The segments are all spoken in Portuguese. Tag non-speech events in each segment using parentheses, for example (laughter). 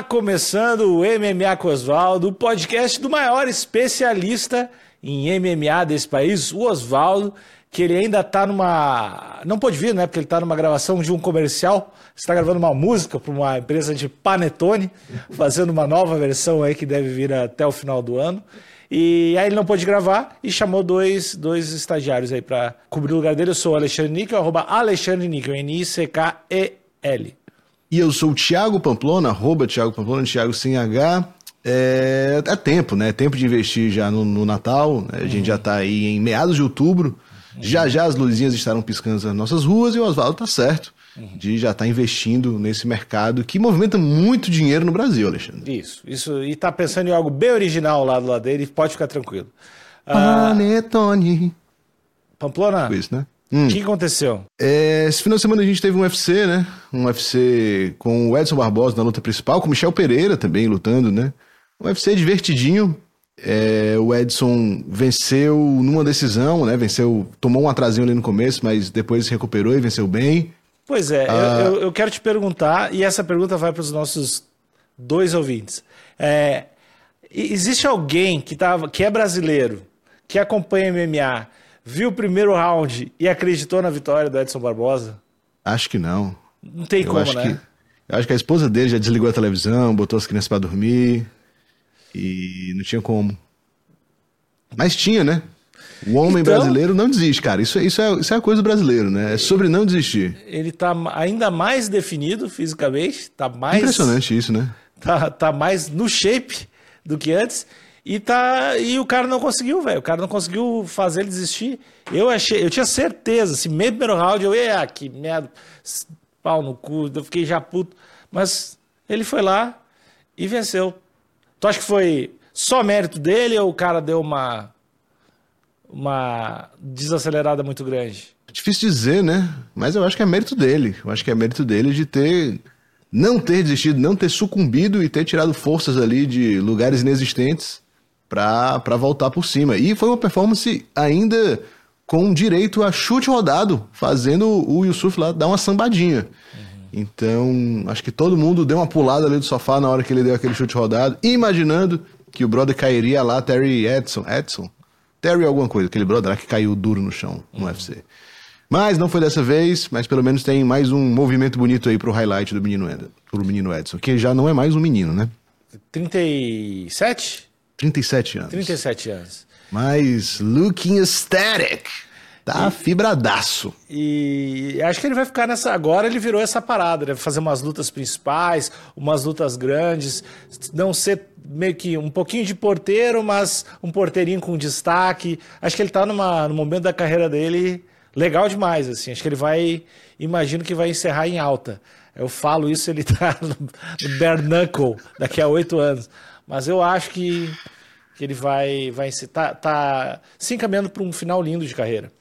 Tá começando o MMA com Oswaldo, o podcast do maior especialista em MMA desse país, o Oswaldo, que ele ainda tá numa. Não pôde vir, né? Porque ele tá numa gravação de um comercial. Está gravando uma música para uma empresa de panetone, fazendo uma nova versão aí que deve vir até o final do ano. E aí ele não pôde gravar e chamou dois, dois estagiários aí para cobrir o lugar dele. Eu sou o Alexandre Níquel, arroba Alexandre Níquel, N-I-C-K-E-L. E eu sou o Thiago Pamplona, arroba Thiago Pamplona, Thiago sem H. É, é tempo, né? É tempo de investir já no, no Natal. Né? A gente já está aí em meados de outubro. Já já as luzinhas estarão piscando nas nossas ruas e o Oswaldo tá certo de já estar tá investindo nesse mercado que movimenta muito dinheiro no Brasil, Alexandre. Isso, isso. E tá pensando em algo bem original lá do lado dele, pode ficar tranquilo. Panetone. Pamplona, Foi isso, né? O Hum. que aconteceu? É, esse final de semana a gente teve um UFC, né? Um UFC com o Edson Barbosa na luta principal, com o Michel Pereira também lutando, né? Um UFC divertidinho. É, o Edson venceu numa decisão, né? Venceu, tomou um atrasinho ali no começo, mas depois se recuperou e venceu bem. Pois é, eu- Ah. eu, eu quero te perguntar, e essa pergunta vai para os nossos dois ouvintes. É, existe alguém que, tava, que é brasileiro, que acompanha MMA, viu o primeiro round e acreditou na vitória do Edson Barbosa? Acho que não. Não tem Eu como, acho né? que eu acho que a esposa dele já desligou a televisão, botou as crianças pra dormir e não tinha como. Mas tinha, né? O homem Então- brasileiro não desiste, cara. Isso, é- isso, é, isso é a coisa do brasileiro, né? É sobre não desistir. Ele tá ainda mais definido fisicamente, tá mais Impressionante isso, né? tá, tá mais no shape do que antes. E, tá, e o cara não conseguiu, velho. O cara não conseguiu fazer ele desistir. Eu achei, eu tinha certeza, assim, meio primeiro round, eu ia, que merda, pau no cu, eu fiquei já puto. Mas ele foi lá e venceu. Tu acha que foi só mérito dele ou o cara deu uma, uma desacelerada muito grande? Difícil dizer, né? Mas eu acho que é mérito dele. Eu acho que é mérito dele de ter. Não ter desistido, não ter sucumbido e ter tirado forças ali de lugares inexistentes pra, pra voltar por cima. E foi uma performance ainda com direito a chute rodado, fazendo o Yusuf lá dar uma sambadinha. Então, acho que todo mundo deu uma pulada ali do sofá na hora que ele deu aquele chute rodado, imaginando que o brother cairia lá, Terry Edson. Edson? Terry alguma coisa, aquele brother lá que caiu duro no chão no UFC. Mas não foi dessa vez, mas pelo menos tem mais um movimento bonito aí pro highlight do menino, Ed, pro menino Edson, que já não é mais um menino, né? 37? 37 anos. 37 anos. Mas looking aesthetic. Tá fibradaço. E acho que ele vai ficar nessa. Agora ele virou essa parada, né? Fazer umas lutas principais, umas lutas grandes, não ser meio que um pouquinho de porteiro, mas um porteirinho com destaque. Acho que ele tá numa, no momento da carreira dele legal demais, assim. Acho que ele vai. Imagino que vai encerrar em alta. Eu falo isso, ele (laughs) tá no, no bare knuckle daqui a oito anos. Mas eu acho que, que ele vai, vai se, tá, tá se encaminhando para um final lindo de carreira.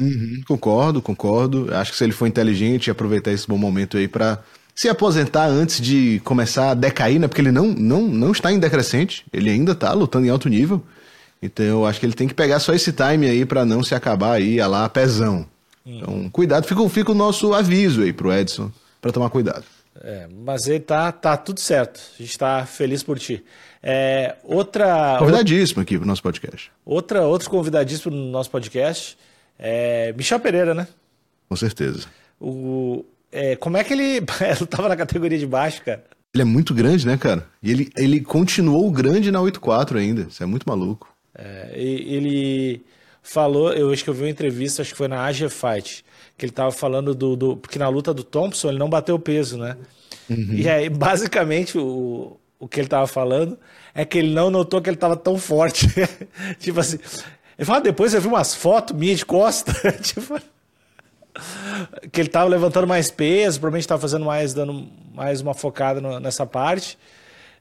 Uhum, concordo, concordo. Acho que se ele for inteligente e aproveitar esse bom momento aí pra se aposentar antes de começar a decair, né? Porque ele não, não, não está em decrescente, ele ainda tá lutando em alto nível. Então eu acho que ele tem que pegar só esse time aí pra não se acabar aí, a lá, pezão. Então, cuidado, fica, fica o nosso aviso aí pro Edson pra tomar cuidado. É, mas ele tá, tá tudo certo. A gente tá feliz por ti. É, outra, Convidadíssimo aqui pro nosso podcast. outra, outro convidadíssimo no nosso podcast é Michel Pereira, né? Com certeza. O, é, como é que ele (laughs) lutava na categoria de baixo, cara? Ele é muito grande, né, cara? E ele, ele continuou grande na 8-4 ainda. Isso é muito maluco. É, ele falou, eu acho que eu vi uma entrevista, acho que foi na Asia Fight, que ele tava falando do, do- Porque na luta do Thompson ele não bateu peso, né? E aí, basicamente, o, o que ele tava falando é que ele não notou que ele tava tão forte. (laughs) tipo assim. Ele fala, depois eu vi umas fotos minhas de costa. (laughs) tipo. Que ele tava levantando mais peso, provavelmente tava fazendo mais, dando mais uma focada no- nessa parte.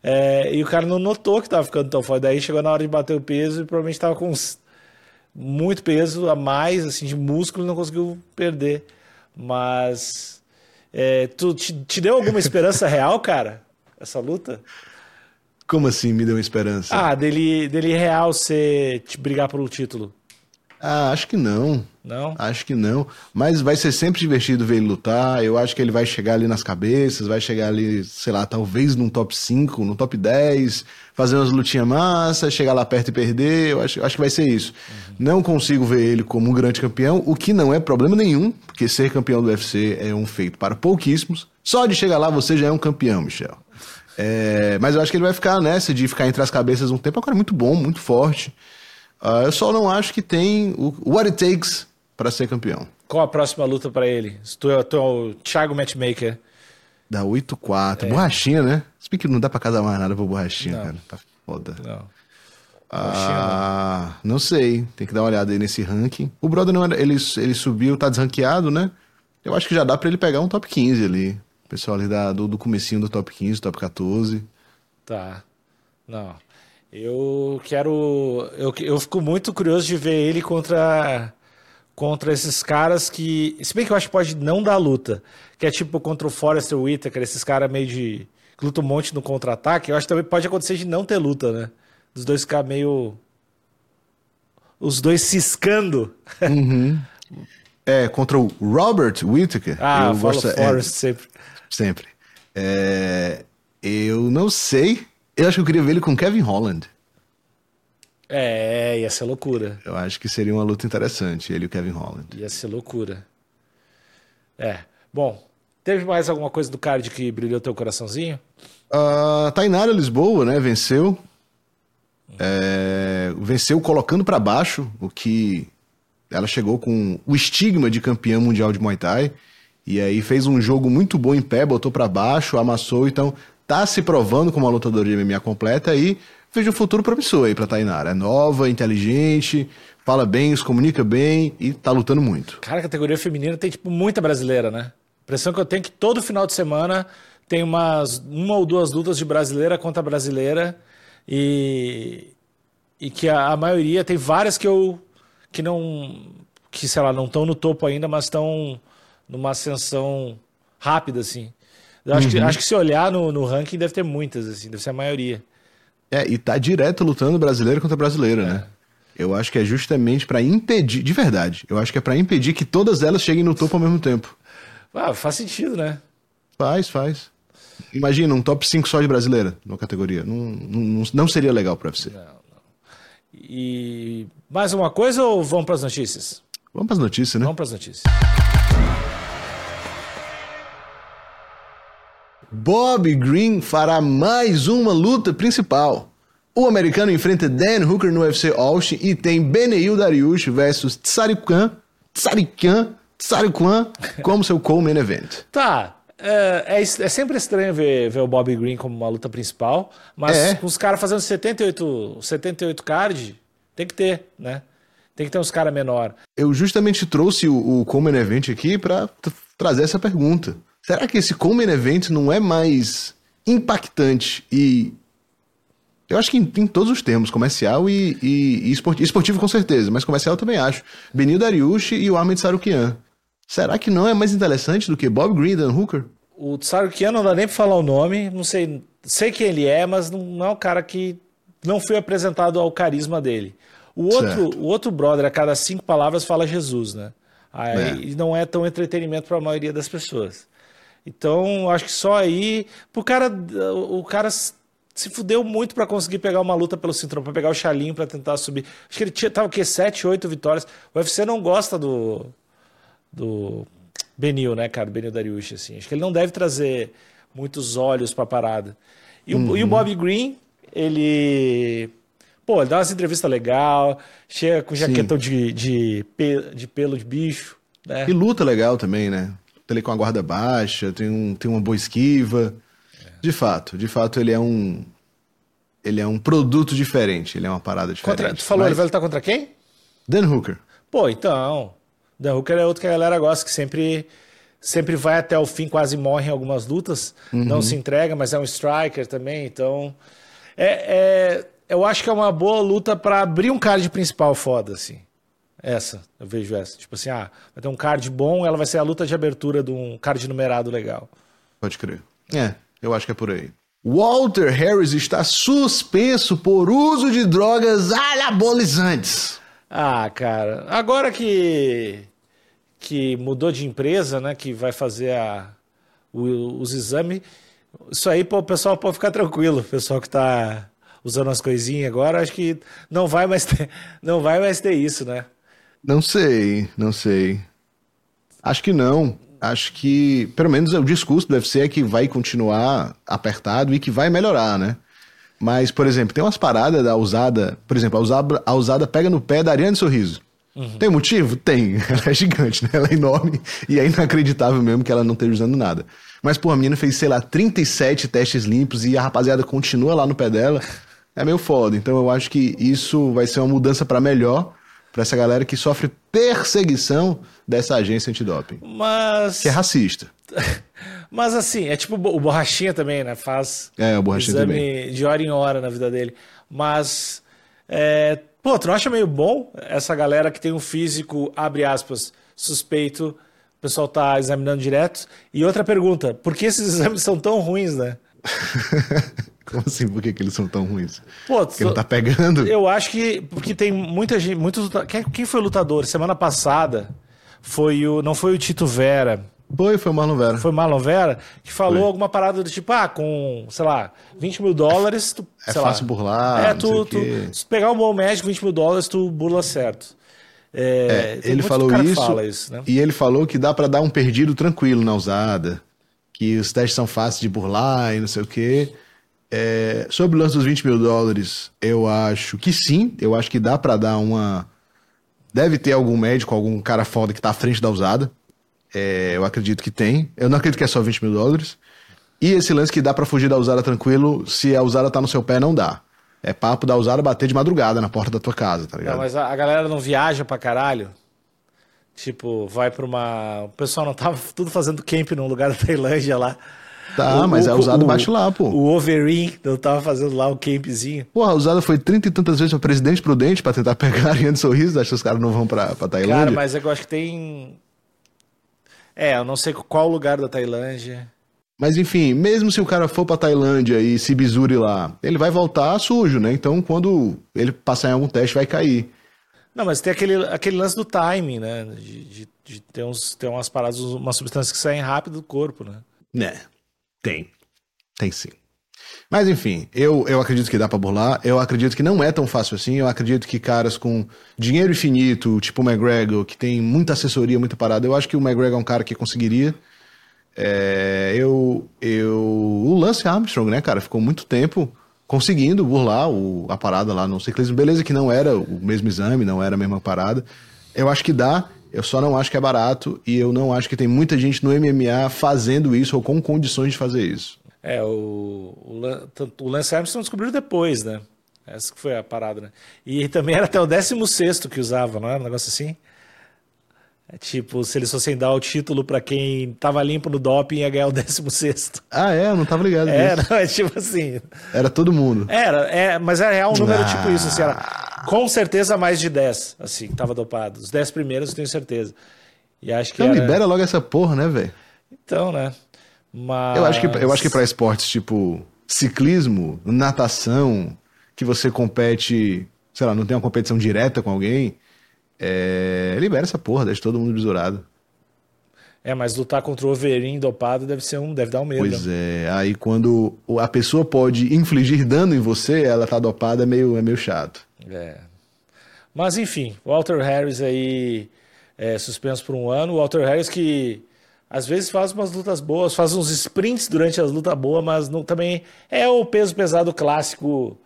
É, e o cara não notou que tava ficando tão forte. Daí chegou na hora de bater o peso e provavelmente tava com uns- muito peso a mais, assim, de músculo e não conseguiu perder. Mas é, tu te, te deu alguma (laughs) esperança real, cara? Essa luta? Como assim me deu uma esperança? Ah, dele, dele real ser te brigar pelo título. Ah, acho que não. Não? Acho que não. Mas vai ser sempre divertido ver ele lutar. Eu acho que ele vai chegar ali nas cabeças, vai chegar ali, sei lá, talvez num top 5, no top 10, fazer umas lutinhas massa, chegar lá perto e perder. Eu acho, acho que vai ser isso. Uhum. Não consigo ver ele como um grande campeão, o que não é problema nenhum, porque ser campeão do UFC é um feito para pouquíssimos. Só de chegar lá você já é um campeão, Michel. É, mas eu acho que ele vai ficar nessa de ficar entre as cabeças um tempo. Agora é muito bom, muito forte. Uh, eu só não acho que tem o what it takes para ser campeão. Qual a próxima luta para ele? Tu é, tu é o Thiago Matchmaker. Da 8-4. É. Borrachinha, né? Se bem que não dá pra casar mais nada pro Borrachinha, não. cara. Tá foda. Não. Ah, não sei. Tem que dar uma olhada aí nesse ranking. O brother não era, ele, ele subiu, tá desranqueado, né? Eu acho que já dá para ele pegar um top 15 ali. O pessoal ali da, do, do comecinho do top 15, top 14. Tá. Não. Eu quero. Eu, eu fico muito curioso de ver ele contra contra esses caras que. Se bem que eu acho que pode não dar luta. Que é tipo contra o Forrester Whitaker, esses caras meio de. que lutam um monte no contra-ataque. Eu acho que também pode acontecer de não ter luta, né? Dos dois ficar meio. Os dois ciscando. Uhum. é, contra o Robert Whitaker. Ah, eu gosto, é, Forrest é, sempre. Sempre. É, eu não sei. Eu acho que eu queria ver ele com Kevin Holland. É, ia ser loucura. Eu acho que seria uma luta interessante, ele e o Kevin Holland. Ia ser loucura. É. Bom, teve mais alguma coisa do card que brilhou teu coraçãozinho? Uh, Tainara Lisboa, né? Venceu. É, venceu colocando para baixo, o que ela chegou com o estigma de campeã mundial de Muay Thai. E aí fez um jogo muito bom em pé, botou para baixo, amassou, então tá se provando como uma lutadora de MMA completa e vejo um futuro promissor aí pra Tainara. É nova, inteligente, fala bem, se comunica bem e tá lutando muito. Cara, a categoria feminina tem, tipo, muita brasileira, né? A impressão que eu tenho é que todo final de semana tem umas uma ou duas lutas de brasileira contra brasileira e, e que a, a maioria tem várias que eu que não que sei lá não estão no topo ainda mas estão numa ascensão rápida assim eu acho, uhum. que, acho que se olhar no, no ranking deve ter muitas assim deve ser a maioria é, e tá direto lutando brasileiro contra brasileiro, é. né? Eu acho que é justamente para impedir, de verdade, eu acho que é para impedir que todas elas cheguem no topo ao mesmo tempo. Ah, faz sentido, né? Faz, faz. Imagina um top 5 só de brasileira na categoria. Não, não, não seria legal para você. Não, não. E mais uma coisa ou vamos para as notícias? Vamos para as notícias, né? Vamos para as notícias. Bob Green fará mais uma luta principal. O americano enfrenta Dan Hooker no UFC Austin e tem Beneil Dariush versus Tsarikan, Tsarikan, Tsarikan como seu co-main event. Tá, é, é, é, sempre estranho ver, ver o Bob Green como uma luta principal, mas é. com os caras fazendo 78, 78 card, tem que ter, né? Tem que ter uns caras menor. Eu justamente trouxe o, o co-main event aqui para trazer essa pergunta. Será que esse Common Event não é mais impactante e. Eu acho que em, em todos os termos, comercial e, e, e esportivo, esportivo, com certeza, mas comercial eu também acho. Benil Dariush e o Ahmed Sarukian. Será que não é mais interessante do que Bob Green e Dan Hooker? O Sarukian não dá nem pra falar o nome, não sei, sei quem ele é, mas não é um cara que não foi apresentado ao carisma dele. O outro, o outro brother, a cada cinco palavras, fala Jesus, né? Aí é. não é tão entretenimento para a maioria das pessoas. Então, acho que só aí. Pro cara, o cara se fudeu muito para conseguir pegar uma luta pelo cinturão, para pegar o chalinho para tentar subir. Acho que ele tinha, tava o quê? 7, 8 vitórias. O UFC não gosta do. do Benil, né, cara? Benil Dariush, assim. Acho que ele não deve trazer muitos olhos pra parada. E, uhum. o, e o Bob Green, ele. Pô, ele dá umas entrevistas legal, chega com jaquetão de, de, de pelo de bicho. Né? E luta legal também, né? Ele com a guarda baixa, tem, um, tem uma boa esquiva. É. De fato, de fato ele é um ele é um produto diferente, ele é uma parada diferente. Contra, tu falou, Mas... ele vai lutar contra quem? Dan Hooker. Pô, então, Dan Hooker é outro que a galera gosta, que sempre sempre vai até o fim, quase morre em algumas lutas, uhum. não se entrega, mas é um striker também, então é, é eu acho que é uma boa luta para abrir um card principal foda, assim. Essa, eu vejo essa. Tipo assim, ah, vai ter um card bom, ela vai ser a luta de abertura de um card numerado legal. Pode crer. É, eu acho que é por aí. Walter Harris está suspenso por uso de drogas anabolizantes. Ah, cara, agora que que mudou de empresa, né, que vai fazer a, o, os exames, isso aí pô, o pessoal pode ficar tranquilo, o pessoal que está usando as coisinhas agora, acho que não vai mais ter, (laughs) não vai mais ter isso, né? Não sei, não sei. Acho que não. Acho que, pelo menos, o discurso deve ser que vai continuar apertado e que vai melhorar, né? Mas, por exemplo, tem umas paradas da usada. Por exemplo, a usada, a usada pega no pé da Ariane Sorriso. Uhum. Tem motivo? Tem. (laughs) Ela é gigante, né? Ela é enorme e é inacreditável mesmo que ela não esteja usando nada. Mas, pô, a menina fez, sei lá, 37 testes limpos e a rapaziada continua lá no pé dela. É meio foda. Então eu acho que isso vai ser uma mudança para melhor para essa galera que sofre perseguição dessa agência antidoping. Mas. Que é racista. (laughs) Mas assim, é tipo o Borrachinha também, né? Faz é, o Borrachinha exame também. de hora em hora na vida dele. Mas. É... Pô, tu não acha meio bom essa galera que tem um físico, abre aspas, suspeito, o pessoal tá examinando direto? E outra pergunta, por que esses (laughs) exames são tão ruins, né? (laughs) Como assim? Por que, que eles são tão ruins? Pô, porque não tá pegando? Eu acho que. Porque tem muita gente. Muitos, quem foi o lutador? Semana passada foi o. Não foi o Tito Vera. Foi, foi o Marlon Vera. Foi o Marlon Vera que falou foi. alguma parada do tipo, ah, com, sei lá, 20 mil dólares. Tu, é fácil lá, burlar. É, tu, tu se pegar um bom médico, 20 mil dólares, tu burla certo. É, é, ele falou isso, fala isso né? e ele falou que dá para dar um perdido tranquilo na usada, que os testes são fáceis de burlar e não sei o quê. É, sobre o lance dos 20 mil dólares, eu acho que sim, eu acho que dá para dar uma. Deve ter algum médico, algum cara foda que tá à frente da usada. É, eu acredito que tem. Eu não acredito que é só 20 mil dólares. E esse lance que dá para fugir da usada tranquilo, se a usada tá no seu pé, não dá. É papo da usada bater de madrugada na porta da tua casa, tá ligado? Não, mas a, galera não viaja pra caralho. Tipo, vai pra uma. O pessoal não tava tudo fazendo camp num lugar da Tailândia lá. Tá, o, mas é usado baixo lá, pô. O Overin, eu tava fazendo lá o campzinho. Pô, a usada foi trinta e tantas vezes pra Presidente Prudente pra tentar (laughs) pegar a Ariane de Sorriso. Acho que os caras não vão pra, pra Tailândia. Cara, mas é eu acho que tem. É, eu não sei qual lugar da Tailândia. Mas enfim, mesmo se o cara for pra Tailândia e se bisure lá, ele vai voltar sujo, né? Então quando ele passar em algum teste, vai cair. Não, mas tem aquele, aquele lance do timing, né? De, de, de ter, uns, ter umas paradas, umas substâncias que saem rápido do corpo, né? Né. Tem. Tem sim. Mas enfim, eu, eu acredito que dá para burlar. Eu acredito que não é tão fácil assim. Eu acredito que caras com dinheiro infinito, tipo o McGregor, que tem muita assessoria, muita parada, eu acho que o McGregor é um cara que conseguiria. É, eu, eu, o Lance Armstrong, né, cara, ficou muito tempo conseguindo burlar o, a parada lá no ciclismo. Beleza que não era o mesmo exame, não era a mesma parada. Eu acho que dá. Eu só não acho que é barato e eu não acho que tem muita gente no MMA fazendo isso ou com condições de fazer isso. É, o, o, o Lance Armstrong descobriu depois, né? Essa que foi a parada, né? E também era até o 16 que usava, não era um negócio assim? É tipo, se eles fossem dar o título para quem tava limpo no doping, ia ganhar o 16. Ah, é? Eu não tava ligado é, não, é tipo assim. Era todo mundo. Era, é, mas era real um número ah. tipo isso, assim, era com certeza mais de 10, assim, tava dopado. Os 10 primeiros eu tenho certeza. E acho que então era... libera logo essa porra, né, velho? Então, né? Mas... Eu acho que, eu acho que pra esportes tipo ciclismo, natação, que você compete, sei lá, não tem uma competição direta com alguém, é... libera essa porra, deixa todo mundo besourado. É, mas lutar contra o Overin dopado deve ser um, deve dar um medo. Pois é, aí quando a pessoa pode infligir dano em você, ela tá dopada, é meio, é meio chato. É. Mas enfim, Walter Harris aí é, suspenso por um ano. Walter Harris que às vezes faz umas lutas boas, faz uns sprints durante as lutas boas, mas não, também é o peso pesado clássico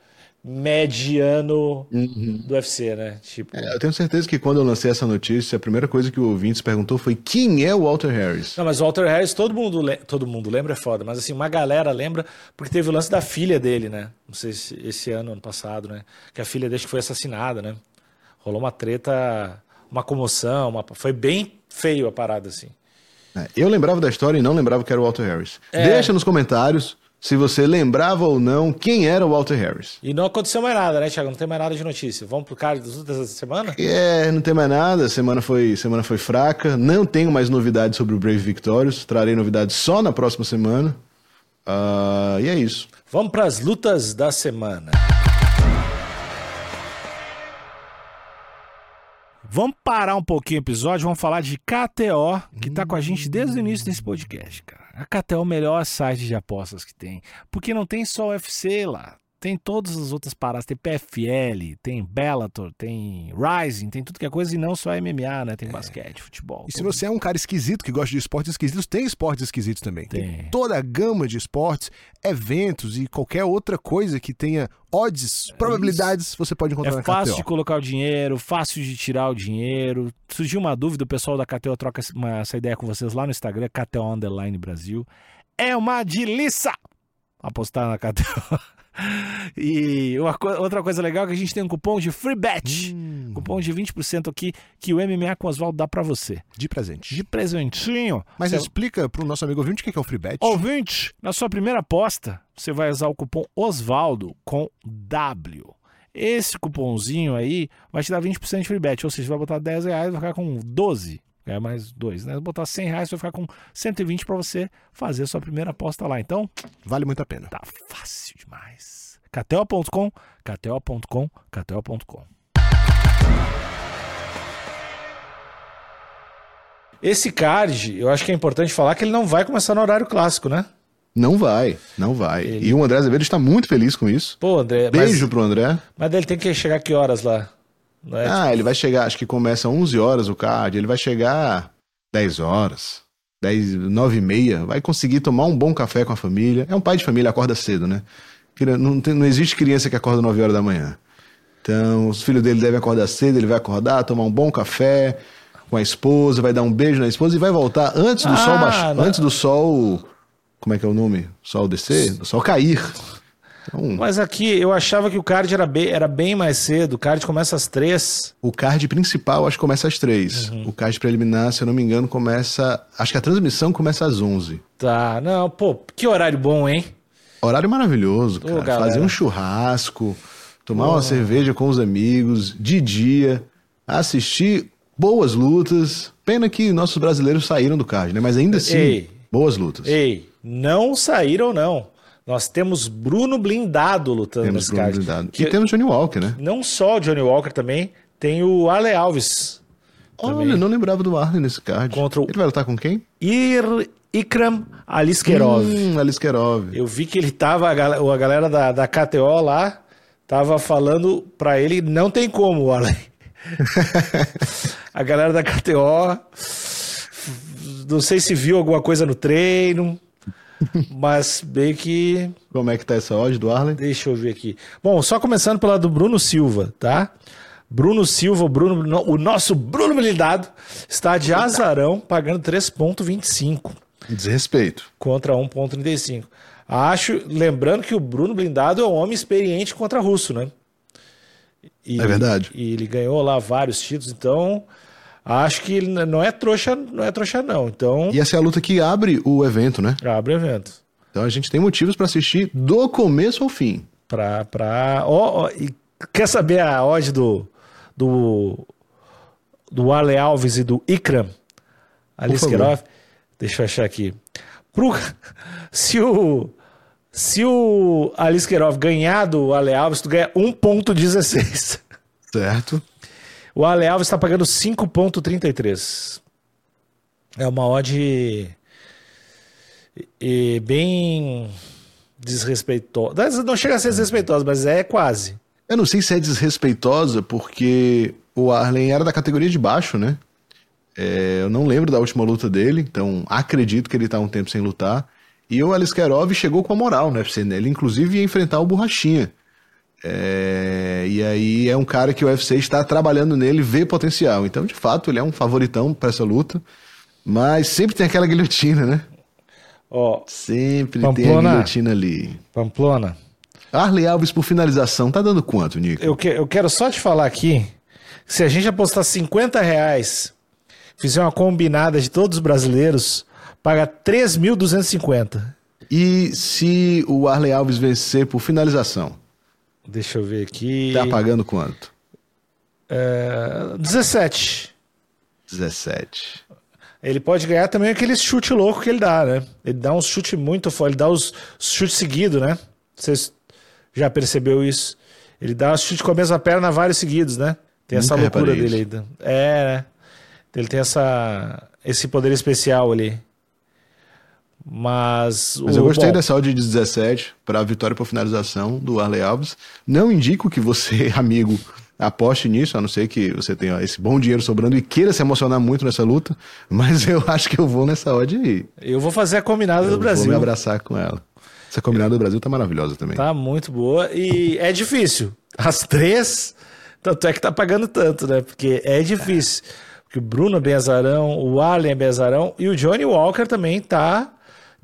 mediano uhum. do UFC, né? Tipo... É, eu tenho certeza que quando eu lancei essa notícia, a primeira coisa que o ouvinte perguntou foi quem é o Walter Harris? Não, mas o Walter Harris todo mundo, todo mundo lembra, é foda, mas assim, uma galera lembra porque teve o lance da filha dele, né? Não sei se esse ano, ano passado, né? Que a filha dele foi assassinada, né? Rolou uma treta, uma comoção, uma... foi bem feio a parada, assim. É, eu lembrava da história e não lembrava que era o Walter Harris. É... Deixa nos comentários se você lembrava ou não quem era o Walter Harris. E não aconteceu mais nada, né, Thiago? Não tem mais nada de notícia. Vamos pro card dessa semana? É, não tem mais nada. A semana foi, semana foi fraca. Não tenho mais novidades sobre o Brave Victorious. Trarei novidades só na próxima semana. Uh, e é isso. Vamos para as lutas da semana. Vamos parar um pouquinho o episódio, vamos falar de KTO, que tá com a gente desde o início desse podcast, cara. A KTO é o melhor site de apostas que tem, porque não tem só UFC lá. Tem todas as outras paradas, tem PFL, tem Bellator, tem Rising, tem tudo que é coisa e não só MMA, né? Tem é. basquete, futebol. E se você é um cara esquisito que gosta de esportes esquisitos, tem esportes esquisitos também. Tem. tem toda a gama de esportes, eventos e qualquer outra coisa que tenha odds, probabilidades, você pode encontrar é na KTO. É fácil de colocar o dinheiro, fácil de tirar o dinheiro. Surgiu uma dúvida, o pessoal da KTO troca essa ideia com vocês lá no Instagram, KTO Underline Brasil. É uma delícia apostar na KTO. (laughs) E uma outra coisa legal é que a gente tem um cupom de free bet. Hum. Cupom de 20% aqui que o MMA com Oswaldo dá para você. De presente. De presentinho. Mas você... explica pro nosso amigo ouvinte o que é o free bet. Ouvinte, na sua primeira aposta, você vai usar o cupom Osvaldo com W. Esse cupomzinho aí vai te dar 20% de free bet, ou seja, vai botar 10 reais e vai ficar com 12 ganhar mais dois, né? Botar 100 reais, você vai ficar com 120 para você fazer a sua primeira aposta lá. Então, vale muito a pena. Tá fácil demais. KTO.com, KTO.com, KTO.com. Esse card, eu acho que é importante falar que ele não vai começar no horário clássico, né? Não vai, não vai. Ele... E o André Azevedo está muito feliz com isso. Pô, André. Beijo mas... pro André. Mas ele tem que chegar que horas lá? É? Ah, ele vai chegar, acho que começa 11 horas o card, ele vai chegar 10 horas, 10, 9 e meia, vai conseguir tomar um bom café com a família. É um pai de família, acorda cedo, né? Não, tem, não existe criança que acorda 9 horas da manhã. Então, os filhos dele devem acordar cedo, ele vai acordar, tomar um bom café com a esposa, vai dar um beijo na esposa e vai voltar antes do ah, sol baixar, antes do sol, como é que é o nome? Sol descer, do sol cair. Então, Mas aqui eu achava que o card era bem, era bem mais cedo. O card começa às três. O card principal acho que começa às três. Uhum. O card preliminar, se eu não me engano, começa. Acho que a transmissão começa às onze. Tá, não, pô, que horário bom, hein? Horário maravilhoso, cara. Galera. Fazer um churrasco, tomar uma cerveja com os amigos, de dia, assistir boas lutas. Pena que nossos brasileiros saíram do card, né? Mas ainda assim, Ei. boas lutas. Ei, não saíram, não. Nós temos Bruno Blindado lutando temos nesse Bruno card. Blindado. Que, e temos Johnny Walker, né? Não só o Johnny Walker também, tem o Ale Alves. Olha, não lembrava do Arlen nesse card. Contra o... Ele vai lutar com quem? Ir... Ikram Aliskerov. Hum, Aliskerov. Eu vi que ele tava, a galera da, da KTO lá, tava falando pra ele, não tem como, Arlen. (laughs) a galera da KTO, não sei se viu alguma coisa no treino, mas bem que. Como é que tá essa odd do Arlen? Deixa eu ver aqui. Bom, só começando pela do Bruno Silva, tá? Bruno Silva, o, Bruno, o nosso Bruno Blindado, está de azarão, pagando 3,25. Desrespeito. Contra 1,35. Acho, lembrando que o Bruno Blindado é um homem experiente contra russo, né? E, é verdade. E ele ganhou lá vários títulos, então Acho que ele não é trouxa, não é trouxa não. Então. E essa é a luta que abre o evento, né? Abre o evento. Então a gente tem motivos para assistir do começo ao fim. Pra, pra... Oh, oh, e quer saber a odd do do do Ale Alves e do Ikram Aliskerov? Deixa eu achar aqui. Pro, (laughs) se o se o Aliskerov ganhar do Ale Alves, tu ganha 1.16. Certo. O Ale Alves está pagando 5,33. É uma odd e bem desrespeitosa. Não chega a ser desrespeitosa, mas é quase. Eu não sei se é desrespeitosa, porque o Arlen era da categoria de baixo, né? É, eu não lembro da última luta dele, então acredito que ele está um tempo sem lutar. E o Aliskerov chegou com a moral no UFC, né? Ele inclusive ia enfrentar o Borrachinha. É, e aí é um cara que o UFC está trabalhando nele, vê potencial. Então, de fato, ele é um favoritão para essa luta. Mas sempre tem aquela guilhotina, né? Ó, sempre Pamplona, tem a guilhotina ali. Pamplona. Arley Alves por finalização, tá dando quanto, Nico? Eu, que, eu quero só te falar aqui, se a gente apostar 50 reais, fizer uma combinada de todos os brasileiros, paga 3.250. E se o Arley Alves vencer por finalização? Deixa eu ver aqui. Tá pagando quanto? É, 17. 17. Ele pode ganhar também aquele chute louco que ele dá, né? Ele dá um chute muito forte, ele dá os chutes seguidos, né? Vocês já percebeu isso? Ele dá um chute com a mesma perna vários seguidos, né? Tem essa Nunca loucura dele aí. É, né? Ele tem essa, esse poder especial ali. Mas. Mas o, eu gostei bom, dessa odd de 17 para a vitória por finalização do Arley Alves. Não indico que você, (laughs) amigo, aposte nisso, a não ser que você tenha esse bom dinheiro sobrando e queira se emocionar muito nessa luta. (laughs) Mas eu acho que eu vou nessa odd aí. Eu vou fazer a combinada Eu do Vou Brasil. me abraçar com ela. Essa combinada do Brasil tá maravilhosa também. Tá muito boa. E é difícil. As três, tanto é que tá pagando tanto, né? Porque é difícil. Porque o Bruno é bem azarão, o Allen é bem azarão e o Johnny Walker também tá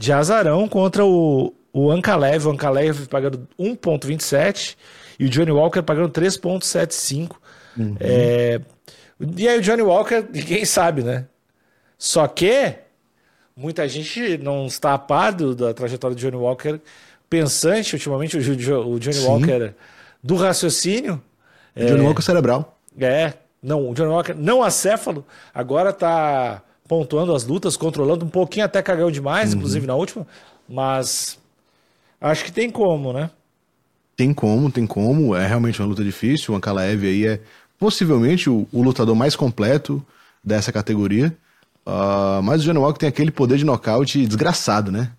de azarão contra o, o Ankalev. O Ankalev pagando 1,27 e o Johnny Walker pagando 3,75. É, E aí o Johnny Walker, (laughs) ninguém sabe, né? Só que muita gente não está a par do- da trajetória do Johnny Walker, pensante ultimamente, o, o Johnny Sim. Walker do raciocínio. Johnny Walker cerebral. É, não, o Johnny Walker não acéfalo, agora tá pontuando as lutas, controlando um pouquinho, até cagou demais, inclusive na última, mas acho que tem como, né? Tem como, tem como. É realmente uma luta difícil. O Ankalaev aí é possivelmente o, o lutador mais completo dessa categoria. Ah, mas o Johnny Walker tem aquele poder de nocaute desgraçado, né?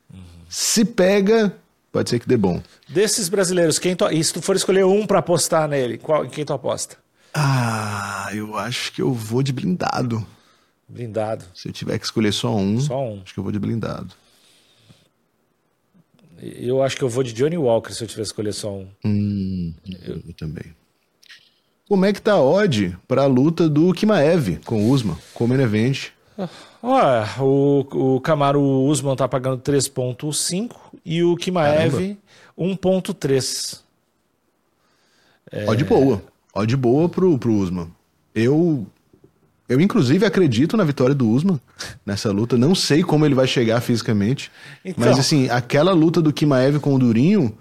Se pega, pode ser que dê bom. Desses brasileiros, quem tu, e se tu for escolher um pra apostar nele, qual, em quem tu aposta? Ah, eu acho que eu vou de blindado. Blindado, Se eu tiver que escolher só um, só um. acho que eu vou de blindado. Eu acho que eu vou de Johnny Walker se eu tiver que escolher só um. Hum, eu, eu também. Como é que tá a odd pra luta do Kimaev com o Usman, com o main event? Olha, o, o Camaro Usman tá pagando 3.5 e o Kimaev 1.3. É. Odd boa. Odd boa pro, pro Usman. Eu, eu, inclusive, acredito na vitória do Usman nessa luta. Não sei como ele vai chegar fisicamente. Então. Mas, assim, aquela luta do Kimaev com o Durinho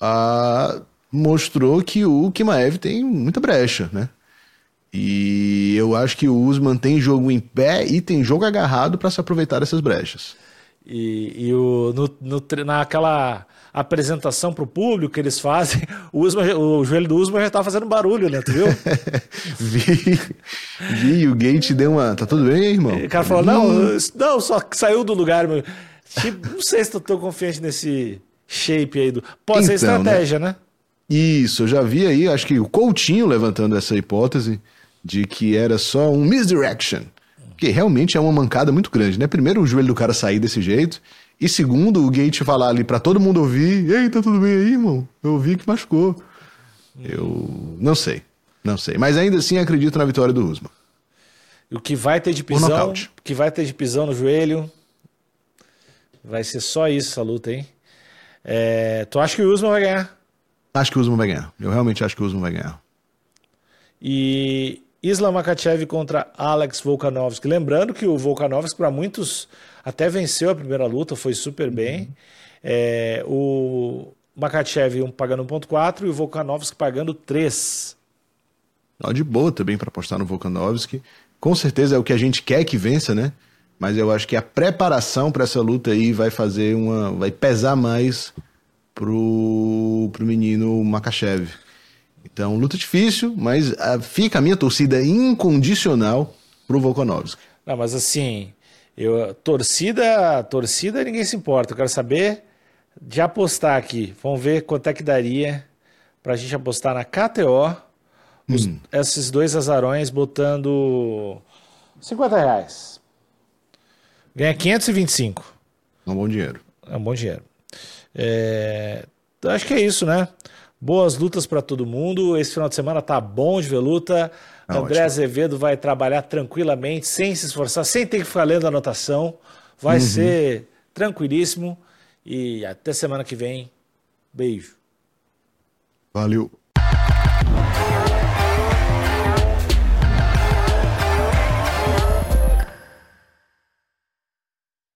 ah, mostrou que o Kimaev tem muita brecha, né? E eu acho que o Usman tem jogo em pé e tem jogo agarrado para se aproveitar dessas brechas. E, e o, no, no naquela apresentação pro público que eles fazem, (laughs) o, Usman, o joelho do Usman já tá fazendo barulho, né? Tu viu? (laughs) vi, vi, o Gate deu uma. Tá tudo bem, irmão? o cara falou: não, não, só que saiu do lugar. Meu. Tipo, não sei se tô tão confiante nesse shape aí do. Pode ser Então, estratégia, né? Isso, eu já vi aí, acho que o Coutinho levantando essa hipótese de que era só um misdirection. Que realmente é uma mancada muito grande, né? Primeiro, o joelho do cara sair desse jeito. E segundo, o Gate falar ali pra todo mundo ouvir: Ei, tá tudo bem aí, irmão? Eu ouvi que machucou. Eu não sei, não sei. Mas ainda assim acredito na vitória do Usman. O que vai ter de pisão, o que vai ter de pisão no joelho, vai ser só isso essa luta, hein? É, tu acha que o Usman vai ganhar? Acho que o Usman vai ganhar. Eu realmente acho que o Usman vai ganhar. E Islam Makachev contra Alex Volkanovski. Lembrando que o Volkanovski, para muitos, até venceu a primeira luta, foi super bem. É, o Makachev um pagando 1.4 e o Volkanovski pagando 3. Ó, de boa também para apostar no Volkanovski. Com certeza é o que a gente quer que vença, né? Mas eu acho que a preparação para essa luta aí vai fazer uma. vai pesar mais pro, pro menino Makachev. Então, luta difícil, mas ah, fica a minha torcida incondicional pro Volkanovski. Não, mas assim, eu, torcida, torcida ninguém se importa. Eu quero saber de apostar aqui. Vamos ver quanto é que daria pra gente apostar na KTO. os- esses dois azarões botando 50 reais. Ganha 525. É um bom dinheiro. É um bom dinheiro. É, acho que é isso, né? Boas lutas pra todo mundo. Esse final de semana tá bom de ver luta. Tá André ótimo. Azevedo vai trabalhar tranquilamente, sem se esforçar, sem ter que ficar lendo anotação. Vai ser tranquilíssimo. E até semana que vem. Beijo. Valeu.